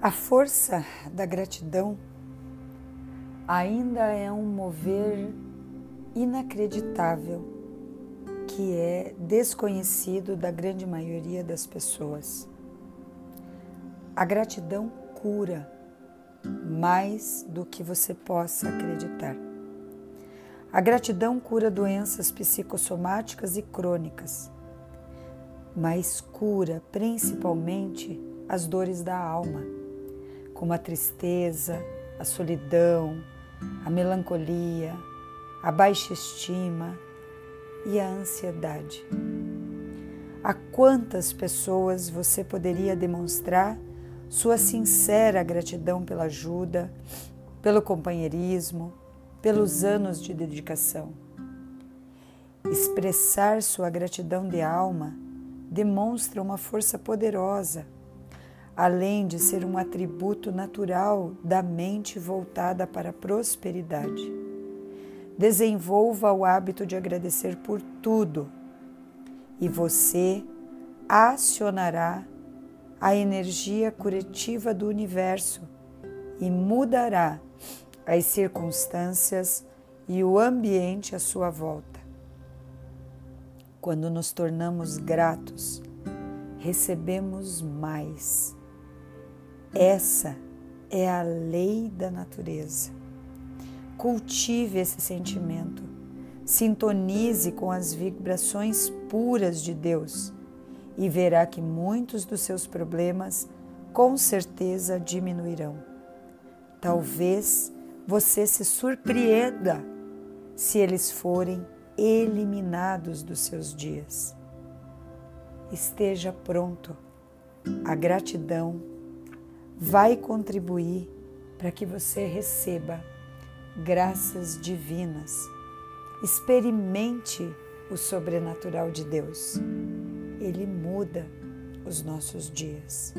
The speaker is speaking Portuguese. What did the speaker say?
A força da gratidão ainda é um mover inacreditável que é desconhecido da grande maioria das pessoas. A gratidão cura mais do que você possa acreditar. A gratidão cura doenças psicossomáticas e crônicas, mas cura principalmente as dores da alma, como a tristeza, a solidão, a melancolia, a baixa estima e a ansiedade. A quantas pessoas você poderia demonstrar sua sincera gratidão pela ajuda, pelo companheirismo, pelos anos de dedicação. Expressar sua gratidão de alma demonstra uma força poderosa, além de ser um atributo natural da mente voltada para a prosperidade. Desenvolva o hábito de agradecer por tudo e você acionará a energia curativa do universo e mudará as circunstâncias e o ambiente à sua volta. Quando nos tornamos gratos, recebemos mais. Essa é a lei da natureza. Cultive esse sentimento, sintonize com as vibrações puras de Deus e verá que muitos dos seus problemas com certeza diminuirão. Talvez você se surpreenda se eles forem eliminados dos seus dias. Esteja pronto. A gratidão vai contribuir para que você receba graças divinas. Experimente o sobrenatural de Deus. Ele muda os nossos dias.